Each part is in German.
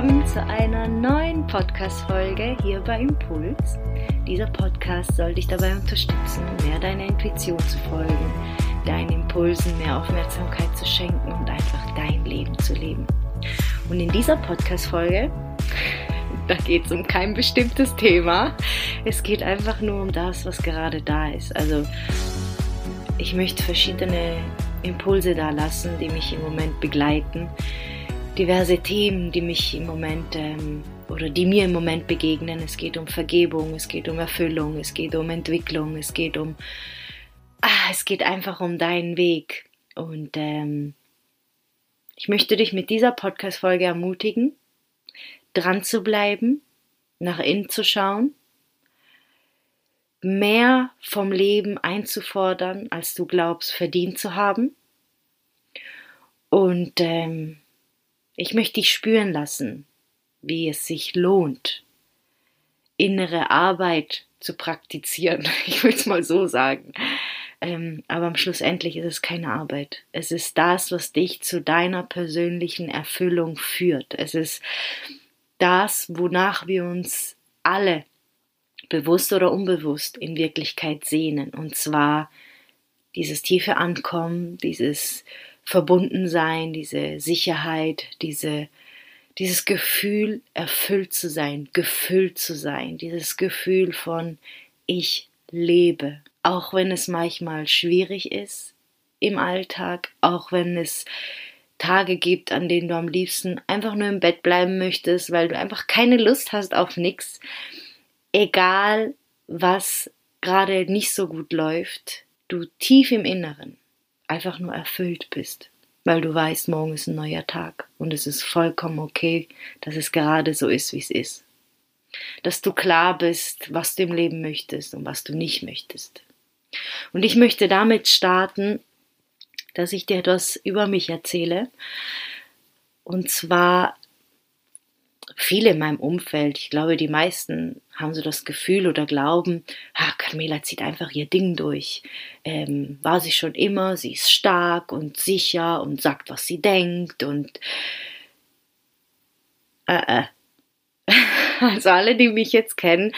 willkommen zu einer neuen Podcast-Folge hier bei Impuls. Dieser Podcast soll dich dabei unterstützen, mehr deiner Intuition zu folgen, deinen Impulsen mehr Aufmerksamkeit zu schenken und einfach dein Leben zu leben. Und in dieser Podcast-Folge, da geht es um kein bestimmtes Thema. Es geht einfach nur um das, was gerade da ist. Also, ich möchte verschiedene Impulse da lassen, die mich im Moment begleiten diverse Themen, die mich im Moment ähm, oder die mir im Moment begegnen. Es geht um Vergebung, es geht um Erfüllung, es geht um Entwicklung, es geht um, ah, es geht einfach um deinen Weg. Und ähm, ich möchte dich mit dieser Podcast-Folge ermutigen, dran zu bleiben, nach innen zu schauen, mehr vom Leben einzufordern, als du glaubst, verdient zu haben. Und ähm, ich möchte dich spüren lassen, wie es sich lohnt, innere Arbeit zu praktizieren. Ich will es mal so sagen. Ähm, aber am Schluss endlich ist es keine Arbeit. Es ist das, was dich zu deiner persönlichen Erfüllung führt. Es ist das, wonach wir uns alle bewusst oder unbewusst in Wirklichkeit sehnen. Und zwar dieses tiefe Ankommen, dieses Verbundensein, diese Sicherheit, diese, dieses Gefühl, erfüllt zu sein, gefüllt zu sein, dieses Gefühl von ich lebe, auch wenn es manchmal schwierig ist im Alltag, auch wenn es Tage gibt, an denen du am liebsten einfach nur im Bett bleiben möchtest, weil du einfach keine Lust hast auf nichts. Egal, was gerade nicht so gut läuft, du tief im Inneren einfach nur erfüllt bist, weil du weißt, morgen ist ein neuer Tag und es ist vollkommen okay, dass es gerade so ist, wie es ist. Dass du klar bist, was du im Leben möchtest und was du nicht möchtest. Und ich möchte damit starten, dass ich dir etwas über mich erzähle. Und zwar viele in meinem Umfeld, ich glaube, die meisten haben so das Gefühl oder glauben, ah, Carmela zieht einfach ihr Ding durch. Ähm, war sie schon immer, sie ist stark und sicher und sagt, was sie denkt und äh, äh. Also alle, die mich jetzt kennen,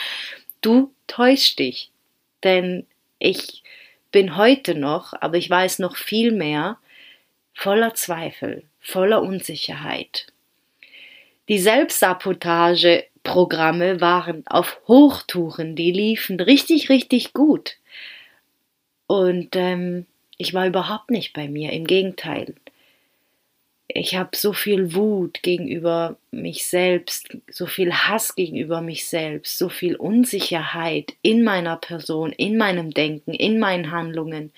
du täuschst dich. Denn ich bin heute noch, aber ich weiß noch viel mehr, voller Zweifel, voller Unsicherheit. Die Selbstsabotageprogramme waren auf Hochtouren, die liefen richtig, richtig gut. Und ähm, ich war überhaupt nicht bei mir, im Gegenteil. Ich habe so viel Wut gegenüber mich selbst, so viel Hass gegenüber mich selbst, so viel Unsicherheit in meiner Person, in meinem Denken, in meinen Handlungen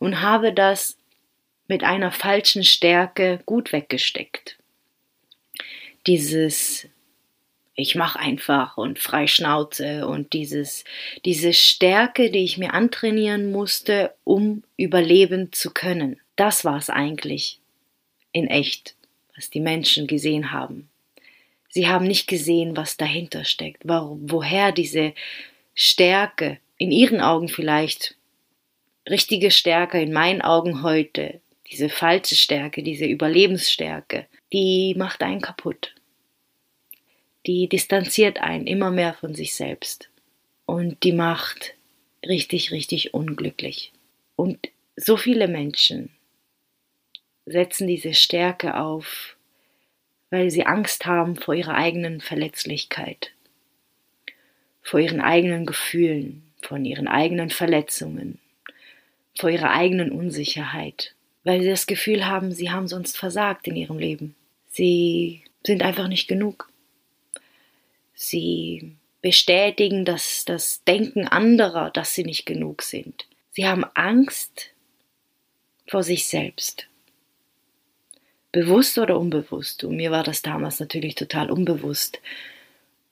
und habe das mit einer falschen Stärke gut weggesteckt dieses ich mache einfach und frei Schnauze und dieses, diese Stärke, die ich mir antrainieren musste, um überleben zu können. Das war es eigentlich in echt, was die Menschen gesehen haben. Sie haben nicht gesehen, was dahinter steckt, woher diese Stärke, in ihren Augen vielleicht richtige Stärke, in meinen Augen heute, diese falsche Stärke, diese Überlebensstärke, die macht einen kaputt die distanziert einen immer mehr von sich selbst und die macht richtig, richtig unglücklich. Und so viele Menschen setzen diese Stärke auf, weil sie Angst haben vor ihrer eigenen Verletzlichkeit, vor ihren eigenen Gefühlen, von ihren eigenen Verletzungen, vor ihrer eigenen Unsicherheit, weil sie das Gefühl haben, sie haben sonst versagt in ihrem Leben. Sie sind einfach nicht genug. Sie bestätigen das, das Denken anderer, dass sie nicht genug sind. Sie haben Angst vor sich selbst. Bewusst oder unbewusst. Und mir war das damals natürlich total unbewusst.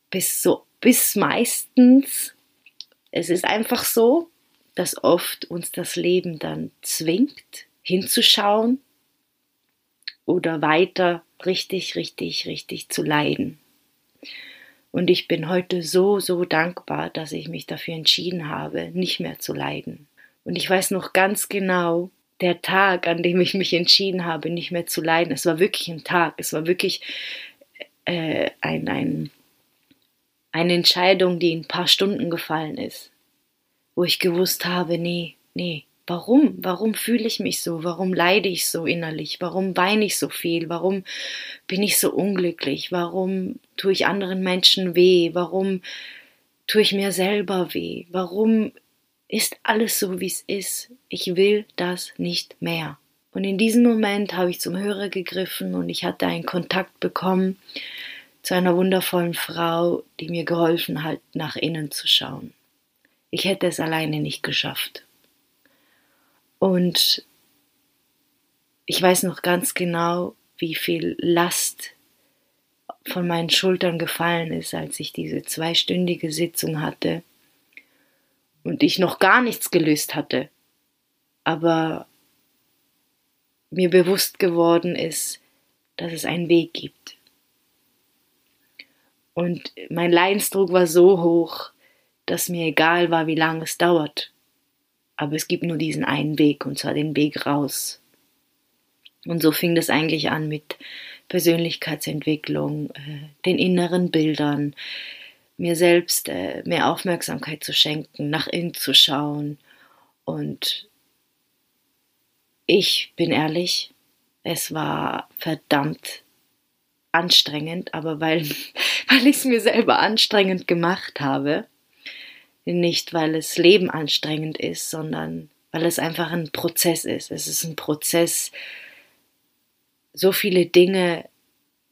Bis so, bis meistens. Es ist einfach so, dass oft uns das Leben dann zwingt, hinzuschauen oder weiter richtig, richtig, richtig zu leiden. Und ich bin heute so, so dankbar, dass ich mich dafür entschieden habe, nicht mehr zu leiden. Und ich weiß noch ganz genau, der Tag, an dem ich mich entschieden habe, nicht mehr zu leiden, es war wirklich ein Tag, es war wirklich, äh, ein, ein, eine Entscheidung, die in ein paar Stunden gefallen ist, wo ich gewusst habe, nee, nee, warum? Warum fühle ich mich so? Warum leide ich so innerlich? Warum weine ich so viel? Warum bin ich so unglücklich? Warum tue ich anderen Menschen weh? Warum tue ich mir selber weh? Warum ist alles so, wie es ist? Ich will das nicht mehr. Und in diesem Moment habe ich zum Hörer gegriffen und ich hatte einen Kontakt bekommen zu einer wundervollen Frau, die mir geholfen hat, nach innen zu schauen. Ich hätte es alleine nicht geschafft. Und ich weiß noch ganz genau, wie viel Last von meinen Schultern gefallen ist, als ich diese zweistündige Sitzung hatte und ich noch gar nichts gelöst hatte. Aber mir bewusst geworden ist, dass es einen Weg gibt. Und mein Leidensdruck war so hoch, dass mir egal war, wie lange es dauert. Aber es gibt nur diesen einen Weg, und zwar den Weg raus. Und so fing das eigentlich an mit Persönlichkeitsentwicklung, äh, den inneren Bildern, mir selbst äh, mehr Aufmerksamkeit zu schenken, nach innen zu schauen und ich bin ehrlich, es war verdammt anstrengend, aber weil, weil ich es mir selber anstrengend gemacht habe, nicht weil es Leben anstrengend ist, sondern weil es einfach ein Prozess ist. Es ist ein Prozess, so viele Dinge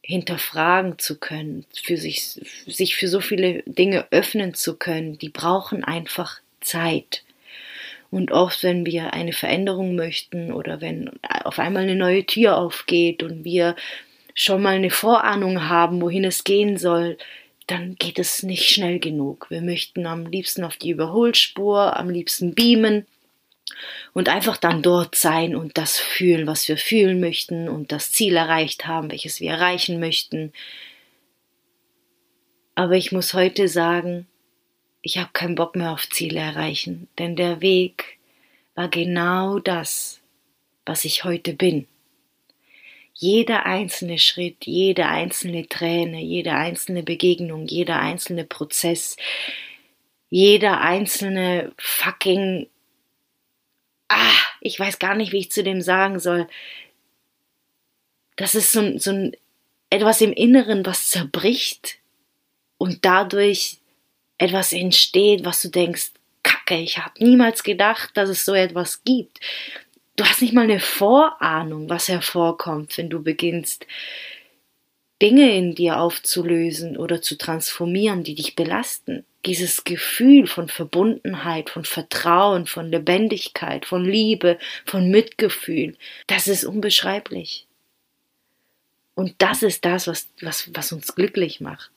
hinterfragen zu können, für sich, sich für so viele Dinge öffnen zu können, die brauchen einfach Zeit. Und oft, wenn wir eine Veränderung möchten oder wenn auf einmal eine neue Tür aufgeht und wir schon mal eine Vorahnung haben, wohin es gehen soll, dann geht es nicht schnell genug. Wir möchten am liebsten auf die Überholspur, am liebsten beamen und einfach dann dort sein und das fühlen, was wir fühlen möchten und das Ziel erreicht haben, welches wir erreichen möchten. Aber ich muss heute sagen, ich habe keinen Bock mehr auf Ziele erreichen, denn der Weg war genau das, was ich heute bin. Jeder einzelne Schritt, jede einzelne Träne, jede einzelne Begegnung, jeder einzelne Prozess, jeder einzelne fucking ah, ich weiß gar nicht, wie ich zu dem sagen soll. Das ist so, so ein etwas im Inneren, was zerbricht und dadurch etwas entsteht, was du denkst, Kacke, ich habe niemals gedacht, dass es so etwas gibt. Du hast nicht mal eine Vorahnung, was hervorkommt, wenn du beginnst, Dinge in dir aufzulösen oder zu transformieren, die dich belasten. Dieses Gefühl von Verbundenheit, von Vertrauen, von Lebendigkeit, von Liebe, von Mitgefühl, das ist unbeschreiblich. Und das ist das, was, was, was uns glücklich macht.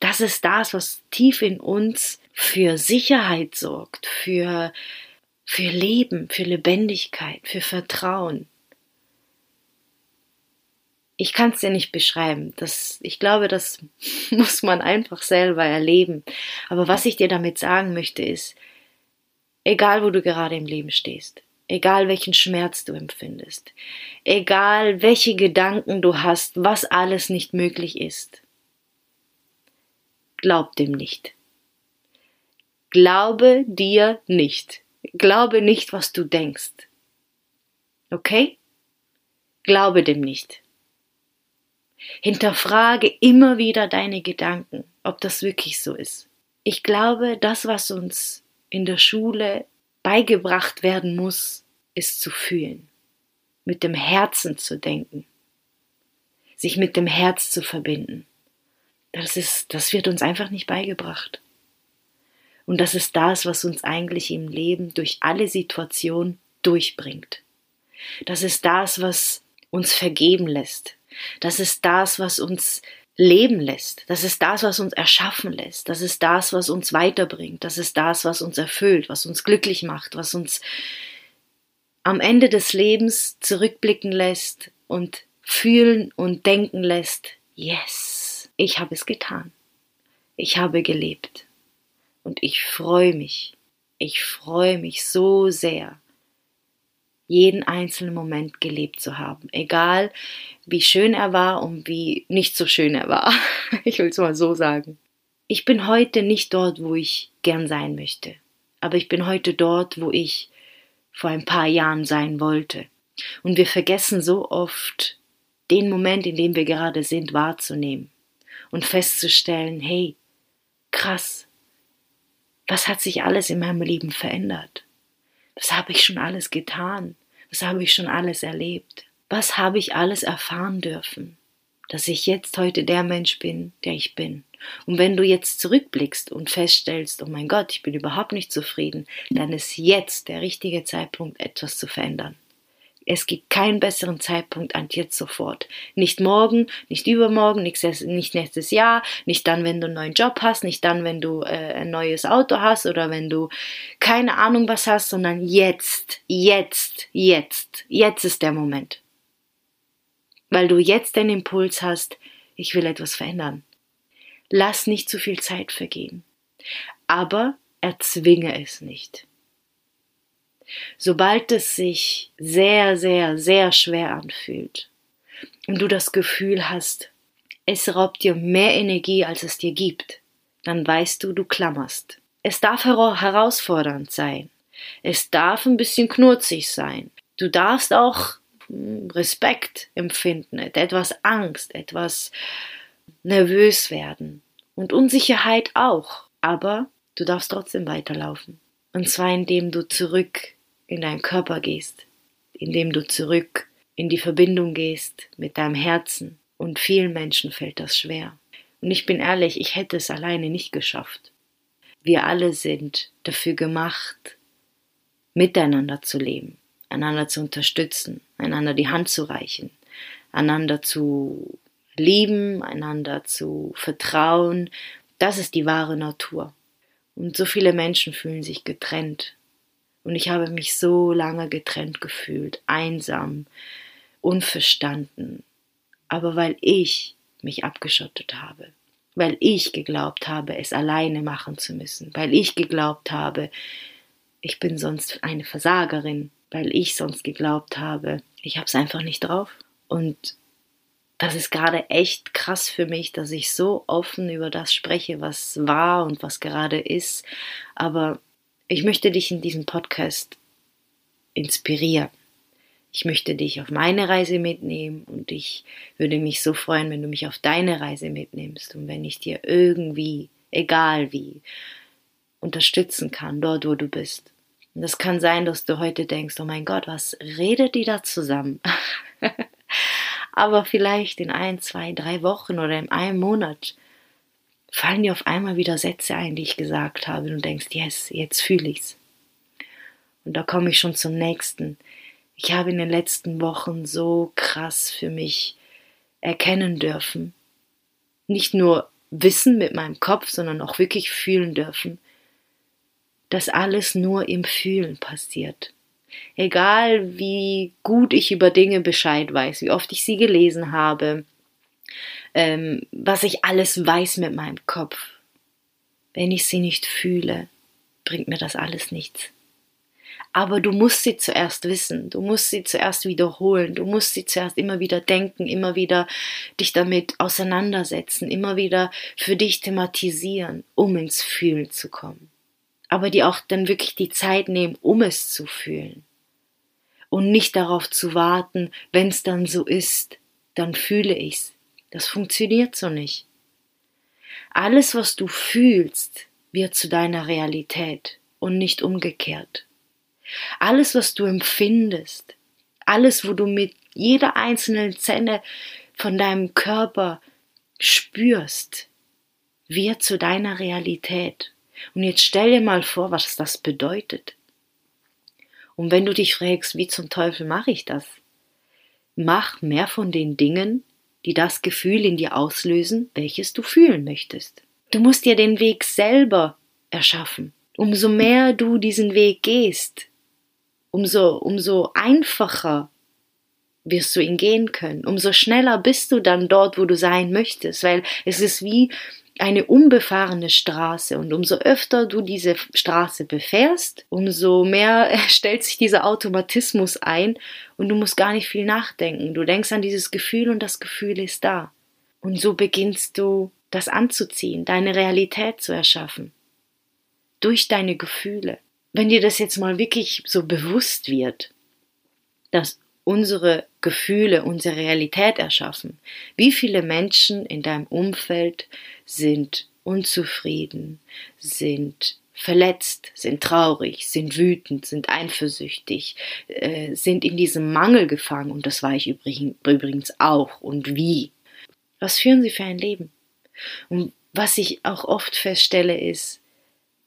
Das ist das, was tief in uns für Sicherheit sorgt, für, für Leben, für Lebendigkeit, für Vertrauen. Ich kann es dir nicht beschreiben. Das, ich glaube, das muss man einfach selber erleben. Aber was ich dir damit sagen möchte, ist, egal wo du gerade im Leben stehst, egal welchen Schmerz du empfindest, egal welche Gedanken du hast, was alles nicht möglich ist, glaub dem nicht. Glaube dir nicht. Glaube nicht, was du denkst. Okay? Glaube dem nicht. Hinterfrage immer wieder deine Gedanken, ob das wirklich so ist. Ich glaube, das, was uns in der Schule beigebracht werden muss, ist zu fühlen, mit dem Herzen zu denken, sich mit dem Herz zu verbinden. Das ist, das wird uns einfach nicht beigebracht. Und das ist das, was uns eigentlich im Leben durch alle Situationen durchbringt. Das ist das, was uns vergeben lässt. Das ist das, was uns leben lässt. Das ist das, was uns erschaffen lässt. Das ist das, was uns weiterbringt. Das ist das, was uns erfüllt, was uns glücklich macht, was uns am Ende des Lebens zurückblicken lässt und fühlen und denken lässt, yes, ich habe es getan. Ich habe gelebt. Und ich freue mich, ich freue mich so sehr, jeden einzelnen Moment gelebt zu haben. Egal, wie schön er war und wie nicht so schön er war. Ich will es mal so sagen. Ich bin heute nicht dort, wo ich gern sein möchte. Aber ich bin heute dort, wo ich vor ein paar Jahren sein wollte. Und wir vergessen so oft, den Moment, in dem wir gerade sind, wahrzunehmen und festzustellen, hey, krass, was hat sich alles in meinem Leben verändert? Was habe ich schon alles getan? Was habe ich schon alles erlebt? Was habe ich alles erfahren dürfen? Dass ich jetzt heute der Mensch bin, der ich bin. Und wenn du jetzt zurückblickst und feststellst, oh mein Gott, ich bin überhaupt nicht zufrieden, dann ist jetzt der richtige Zeitpunkt, etwas zu verändern. Es gibt keinen besseren Zeitpunkt als jetzt sofort. Nicht morgen, nicht übermorgen, nicht, nächstes Jahr, nicht dann, wenn du einen neuen Job hast, nicht dann, wenn du äh, ein neues Auto hast oder wenn du keine Ahnung was hast, sondern jetzt, jetzt, jetzt, jetzt ist der Moment. Weil du jetzt den Impuls hast, ich will etwas verändern. Lass nicht zu viel Zeit vergehen. Aber erzwinge es nicht. Sobald es sich sehr, sehr, sehr schwer anfühlt und du das Gefühl hast, es raubt dir mehr Energie, als es dir gibt, dann weißt du, du klammerst. Es darf herausfordernd sein. Es darf ein bisschen knurzig sein. Du darfst auch hm, Respekt empfinden, etwas Angst, etwas nervös werden und Unsicherheit auch. Aber du darfst trotzdem weiterlaufen. Und zwar indem du zurück in deinen Körper gehst, indem du zurück in die Verbindung gehst mit deinem Herzen. Und vielen Menschen fällt das schwer. Und ich bin ehrlich, ich hätte es alleine nicht geschafft. Wir alle sind dafür gemacht, miteinander zu leben, einander zu unterstützen, einander die Hand zu reichen, einander zu lieben, einander zu vertrauen. Das ist die wahre Natur. Und so viele Menschen fühlen sich getrennt und ich habe mich so lange getrennt gefühlt, einsam, unverstanden. Aber weil ich mich abgeschottet habe, weil ich geglaubt habe, es alleine machen zu müssen, weil ich geglaubt habe, ich bin sonst eine Versagerin, weil ich sonst geglaubt habe, ich habe es einfach nicht drauf. Und das ist gerade echt krass für mich, dass ich so offen über das spreche, was war und was gerade ist. Aber ich möchte dich in diesem Podcast inspirieren. Ich möchte dich auf meine Reise mitnehmen und ich würde mich so freuen, wenn du mich auf deine Reise mitnimmst und wenn ich dir irgendwie, egal wie, unterstützen kann, dort wo du bist. Und das kann sein, dass du heute denkst, oh mein Gott, was redet die da zusammen? Aber vielleicht in ein, zwei, drei Wochen oder in einem Monat fallen dir auf einmal wieder Sätze ein, die ich gesagt habe, und du denkst, yes, jetzt fühle ich's. Und da komme ich schon zum nächsten. Ich habe in den letzten Wochen so krass für mich erkennen dürfen, nicht nur wissen mit meinem Kopf, sondern auch wirklich fühlen dürfen, dass alles nur im Fühlen passiert. Egal wie gut ich über Dinge Bescheid weiß, wie oft ich sie gelesen habe, ähm, was ich alles weiß mit meinem Kopf. Wenn ich sie nicht fühle, bringt mir das alles nichts. Aber du musst sie zuerst wissen, du musst sie zuerst wiederholen, du musst sie zuerst immer wieder denken, immer wieder dich damit auseinandersetzen, immer wieder für dich thematisieren, um ins Fühlen zu kommen. Aber die auch dann wirklich die Zeit nehmen, um es zu fühlen. Und nicht darauf zu warten, wenn es dann so ist, dann fühle ich's. Das funktioniert so nicht. Alles, was du fühlst, wird zu deiner Realität und nicht umgekehrt. Alles, was du empfindest, alles, wo du mit jeder einzelnen Zelle von deinem Körper spürst, wird zu deiner Realität. Und jetzt stell dir mal vor, was das bedeutet. Und wenn du dich fragst, wie zum Teufel mache ich das? Mach mehr von den Dingen, die das Gefühl in dir auslösen, welches du fühlen möchtest. Du musst dir den Weg selber erschaffen. Umso mehr du diesen Weg gehst, umso, umso einfacher wirst du ihn gehen können. Umso schneller bist du dann dort, wo du sein möchtest, weil es ist wie, eine unbefahrene Straße und umso öfter du diese Straße befährst, umso mehr stellt sich dieser Automatismus ein und du musst gar nicht viel nachdenken. Du denkst an dieses Gefühl und das Gefühl ist da. Und so beginnst du das anzuziehen, deine Realität zu erschaffen. Durch deine Gefühle. Wenn dir das jetzt mal wirklich so bewusst wird, dass unsere Gefühle unsere Realität erschaffen. Wie viele Menschen in deinem Umfeld sind unzufrieden, sind verletzt, sind traurig, sind wütend, sind eifersüchtig, äh, sind in diesem Mangel gefangen und das war ich übrigens auch und wie. Was führen sie für ein Leben? Und was ich auch oft feststelle ist,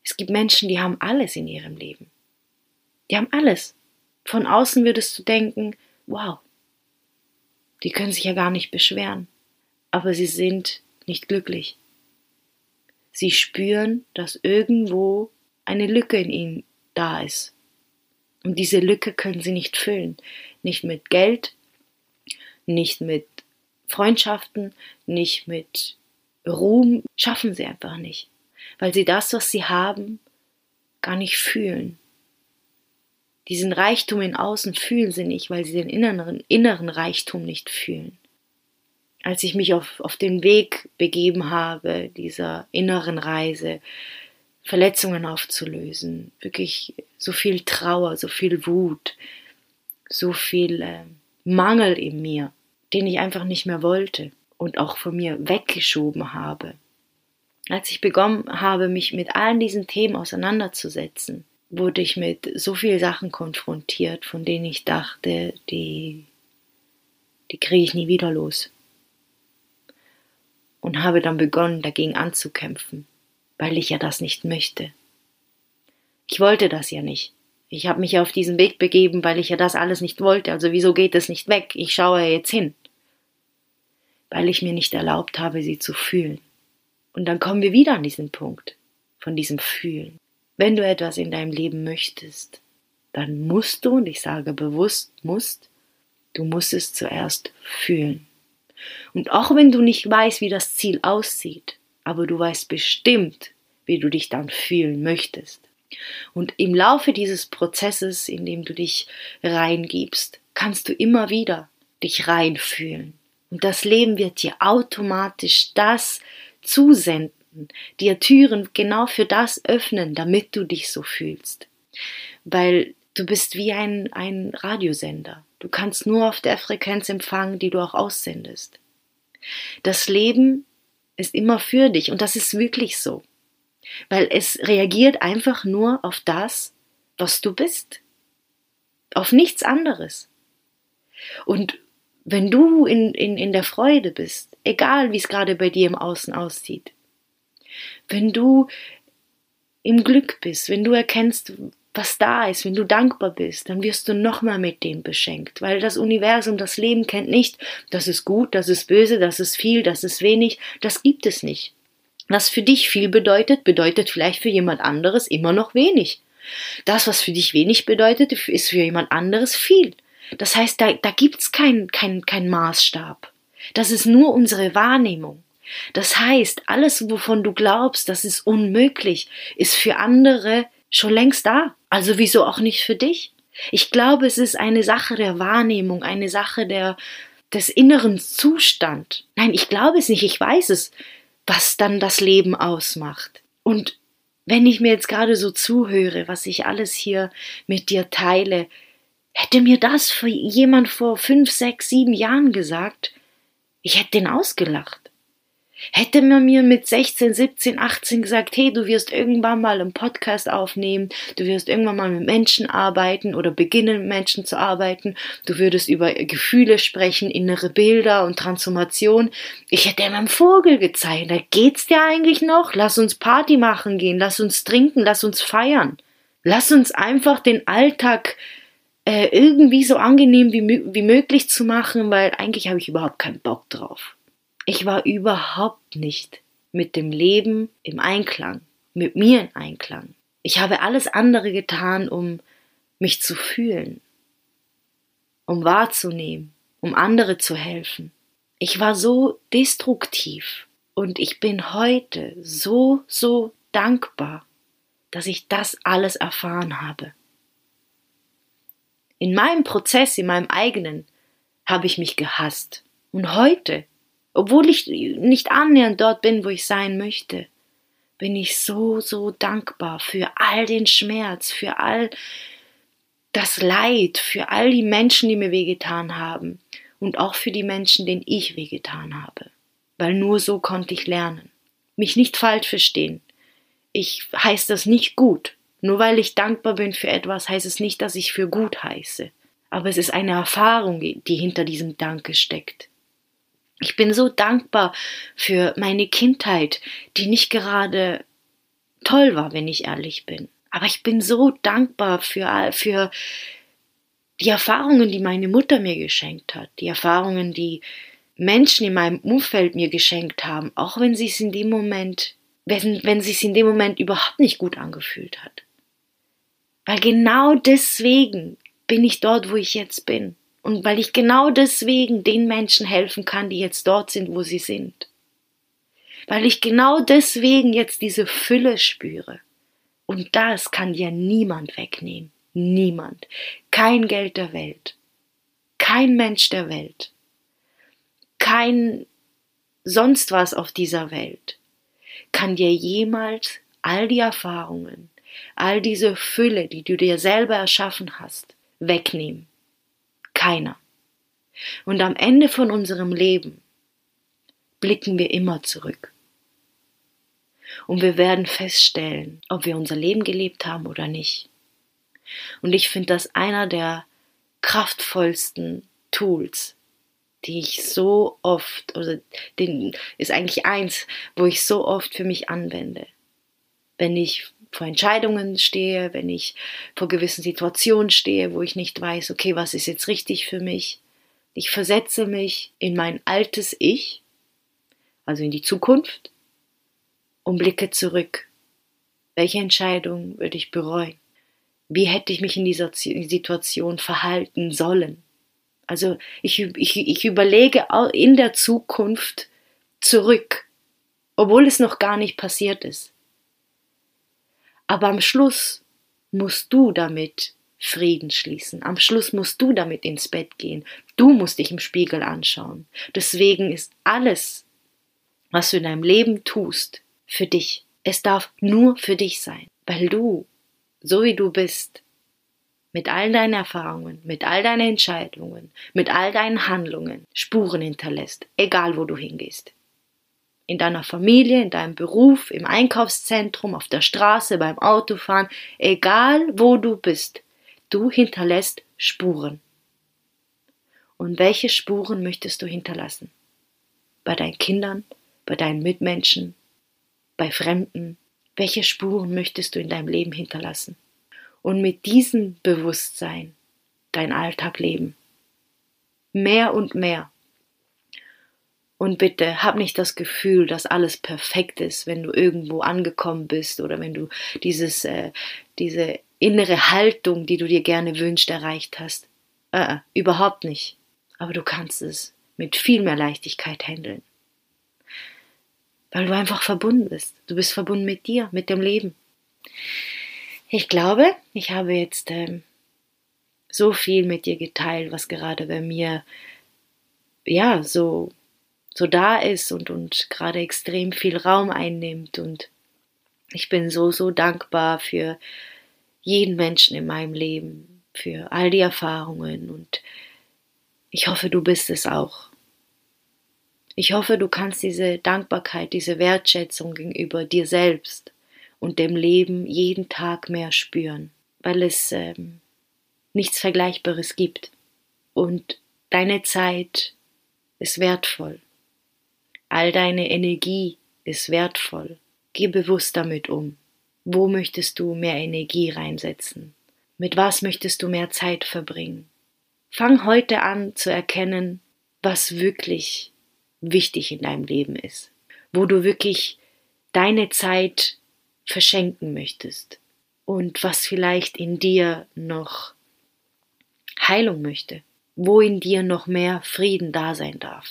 es gibt Menschen, die haben alles in ihrem Leben. Die haben alles. Von außen würdest du denken, wow, die können sich ja gar nicht beschweren, aber sie sind nicht glücklich. Sie spüren, dass irgendwo eine Lücke in ihnen da ist. Und diese Lücke können sie nicht füllen. Nicht mit Geld, nicht mit Freundschaften, nicht mit Ruhm, schaffen sie einfach nicht. Weil sie das, was sie haben, gar nicht fühlen. Diesen Reichtum in außen fühlen sie nicht, weil sie den inneren, inneren Reichtum nicht fühlen. Als ich mich auf, auf den Weg begeben habe, dieser inneren Reise, Verletzungen aufzulösen, wirklich so viel Trauer, so viel Wut, so viel äh, Mangel in mir, den ich einfach nicht mehr wollte und auch von mir weggeschoben habe. Als ich begonnen habe, mich mit allen diesen Themen auseinanderzusetzen, wurde ich mit so vielen Sachen konfrontiert, von denen ich dachte, die, die kriege ich nie wieder los. Und habe dann begonnen, dagegen anzukämpfen, weil ich ja das nicht möchte. Ich wollte das ja nicht. Ich habe mich auf diesen Weg begeben, weil ich ja das alles nicht wollte. Also wieso geht es nicht weg? Ich schaue jetzt hin. Weil ich mir nicht erlaubt habe, sie zu fühlen. Und dann kommen wir wieder an diesen Punkt von diesem Fühlen. Wenn du etwas in deinem Leben möchtest, dann musst du, und ich sage bewusst musst, du musst es zuerst fühlen. Und auch wenn du nicht weißt, wie das Ziel aussieht, aber du weißt bestimmt, wie du dich dann fühlen möchtest. Und im Laufe dieses Prozesses, in dem du dich reingibst, kannst du immer wieder dich reinfühlen. Und das Leben wird dir automatisch das zusenden, dir Türen genau für das öffnen, damit du dich so fühlst. Weil du bist wie ein, ein Radiosender. Du kannst nur auf der Frequenz empfangen, die du auch aussendest. Das Leben ist immer für dich und das ist wirklich so. Weil es reagiert einfach nur auf das, was du bist. Auf nichts anderes. Und wenn du in, in, in der Freude bist, egal wie es gerade bei dir im Außen aussieht, wenn du im Glück bist, wenn du erkennst, was da ist, wenn du dankbar bist, dann wirst du nochmal mit dem beschenkt, weil das Universum, das Leben kennt nicht, das ist gut, das ist böse, das ist viel, das ist wenig, das gibt es nicht. Was für dich viel bedeutet, bedeutet vielleicht für jemand anderes immer noch wenig. Das, was für dich wenig bedeutet, ist für jemand anderes viel. Das heißt, da, da gibt's keinen kein, kein Maßstab. Das ist nur unsere Wahrnehmung. Das heißt, alles, wovon du glaubst, das ist unmöglich, ist für andere schon längst da. Also wieso auch nicht für dich? Ich glaube, es ist eine Sache der Wahrnehmung, eine Sache der, des inneren Zustand. Nein, ich glaube es nicht, ich weiß es, was dann das Leben ausmacht. Und wenn ich mir jetzt gerade so zuhöre, was ich alles hier mit dir teile, hätte mir das jemand vor fünf, sechs, sieben Jahren gesagt, ich hätte den ausgelacht. Hätte man mir mit 16, 17, 18 gesagt, hey, du wirst irgendwann mal einen Podcast aufnehmen, du wirst irgendwann mal mit Menschen arbeiten oder beginnen mit Menschen zu arbeiten, du würdest über Gefühle sprechen, innere Bilder und Transformation, ich hätte ihm einen Vogel gezeigt, da geht's dir eigentlich noch? Lass uns Party machen gehen, lass uns trinken, lass uns feiern. Lass uns einfach den Alltag äh, irgendwie so angenehm wie, wie möglich zu machen, weil eigentlich habe ich überhaupt keinen Bock drauf. Ich war überhaupt nicht mit dem Leben im Einklang, mit mir in Einklang. Ich habe alles andere getan, um mich zu fühlen, um wahrzunehmen, um andere zu helfen. Ich war so destruktiv Und ich bin heute so, so dankbar, dass ich das alles erfahren habe. In meinem Prozess, in meinem eigenen, habe ich mich gehasst. Und heute, obwohl ich nicht annähernd dort bin, wo ich sein möchte, bin ich so, so dankbar für all den Schmerz, für all das Leid, für all die Menschen, die mir wehgetan haben und auch für die Menschen, denen ich wehgetan habe. Weil nur so konnte ich lernen. Mich nicht falsch verstehen. Ich heiße das nicht gut. Nur weil ich dankbar bin für etwas, heißt es nicht, dass ich für gut heiße. Aber es ist eine Erfahrung, die hinter diesem Danke steckt. Ich bin so dankbar für meine Kindheit, die nicht gerade toll war, wenn ich ehrlich bin. Aber ich bin so dankbar für, für die Erfahrungen, die meine Mutter mir geschenkt hat, die Erfahrungen, die Menschen in meinem Umfeld mir geschenkt haben, auch wenn sie es in dem Moment, wenn, wenn sie es in dem Moment überhaupt nicht gut angefühlt hat. Weil genau deswegen bin ich dort, wo ich jetzt bin. Und weil ich genau deswegen den Menschen helfen kann, die jetzt dort sind, wo sie sind. Weil ich genau deswegen jetzt diese Fülle spüre. Und das kann dir niemand wegnehmen. Niemand. Kein Geld der Welt. Kein Mensch der Welt. Kein sonst was auf dieser Welt kann dir jemals all die Erfahrungen, all diese Fülle, die du dir selber erschaffen hast, wegnehmen. Keiner. Und am Ende von unserem Leben blicken wir immer zurück. Und wir werden feststellen, ob wir unser Leben gelebt haben oder nicht. Und ich finde das einer der kraftvollsten Tools, die ich so oft, oder den ist eigentlich eins, wo ich so oft für mich anwende. Wenn ich vor Entscheidungen stehe, wenn ich vor gewissen Situationen stehe, wo ich nicht weiß, okay, was ist jetzt richtig für mich. Ich versetze mich in mein altes Ich, also in die Zukunft, und blicke zurück. Welche Entscheidung würde ich bereuen? Wie hätte ich mich in dieser Situation verhalten sollen? Also ich, ich, ich überlege in der Zukunft zurück, obwohl es noch gar nicht passiert ist. Aber am Schluss musst du damit Frieden schließen. Am Schluss musst du damit ins Bett gehen. Du musst dich im Spiegel anschauen. Deswegen ist alles, was du in deinem Leben tust, für dich. Es darf nur für dich sein, weil du, so wie du bist, mit all deinen Erfahrungen, mit all deinen Entscheidungen, mit all deinen Handlungen Spuren hinterlässt, egal wo du hingehst in deiner Familie, in deinem Beruf, im Einkaufszentrum, auf der Straße, beim Autofahren, egal wo du bist, du hinterlässt Spuren. Und welche Spuren möchtest du hinterlassen? Bei deinen Kindern, bei deinen Mitmenschen, bei Fremden? Welche Spuren möchtest du in deinem Leben hinterlassen? Und mit diesem Bewusstsein dein Alltag leben. Mehr und mehr und bitte hab nicht das Gefühl, dass alles perfekt ist, wenn du irgendwo angekommen bist oder wenn du dieses, äh, diese innere Haltung, die du dir gerne wünschst, erreicht hast. Äh, äh, überhaupt nicht. Aber du kannst es mit viel mehr Leichtigkeit handeln. Weil du einfach verbunden bist. Du bist verbunden mit dir, mit dem Leben. Ich glaube, ich habe jetzt ähm, so viel mit dir geteilt, was gerade bei mir ja so so da ist und, und gerade extrem viel Raum einnimmt. Und ich bin so, so dankbar für jeden Menschen in meinem Leben, für all die Erfahrungen und ich hoffe, du bist es auch. Ich hoffe, du kannst diese Dankbarkeit, diese Wertschätzung gegenüber dir selbst und dem Leben jeden Tag mehr spüren, weil es ähm, nichts Vergleichbares gibt. Und deine Zeit ist wertvoll. All deine Energie ist wertvoll. Geh bewusst damit um. Wo möchtest du mehr Energie reinsetzen? Mit was möchtest du mehr Zeit verbringen? Fang heute an zu erkennen, was wirklich wichtig in deinem Leben ist, wo du wirklich deine Zeit verschenken möchtest und was vielleicht in dir noch Heilung möchte, wo in dir noch mehr Frieden da sein darf.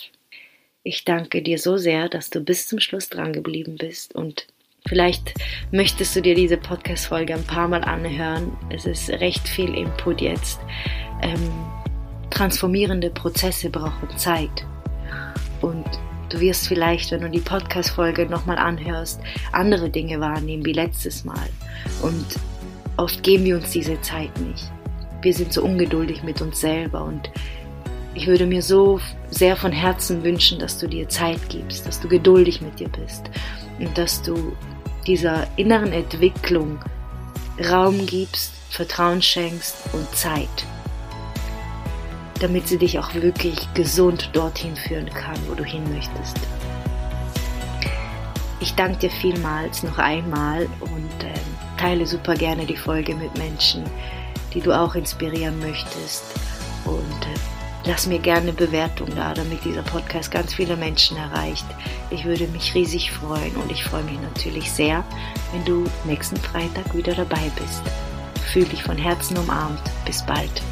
Ich danke dir so sehr, dass du bis zum Schluss dran geblieben bist und vielleicht möchtest du dir diese Podcast-Folge ein paar Mal anhören. Es ist recht viel Input jetzt. Ähm, transformierende Prozesse brauchen Zeit. Und du wirst vielleicht, wenn du die Podcast-Folge nochmal anhörst, andere Dinge wahrnehmen wie letztes Mal. Und oft geben wir uns diese Zeit nicht. Wir sind so ungeduldig mit uns selber und ich würde mir so sehr von Herzen wünschen, dass du dir Zeit gibst, dass du geduldig mit dir bist und dass du dieser inneren Entwicklung Raum gibst, Vertrauen schenkst und Zeit, damit sie dich auch wirklich gesund dorthin führen kann, wo du hin möchtest. Ich danke dir vielmals noch einmal und äh, teile super gerne die Folge mit Menschen, die du auch inspirieren möchtest und äh, Lass mir gerne Bewertung da, damit dieser Podcast ganz viele Menschen erreicht. Ich würde mich riesig freuen und ich freue mich natürlich sehr, wenn du nächsten Freitag wieder dabei bist. Fühl dich von Herzen umarmt. Bis bald.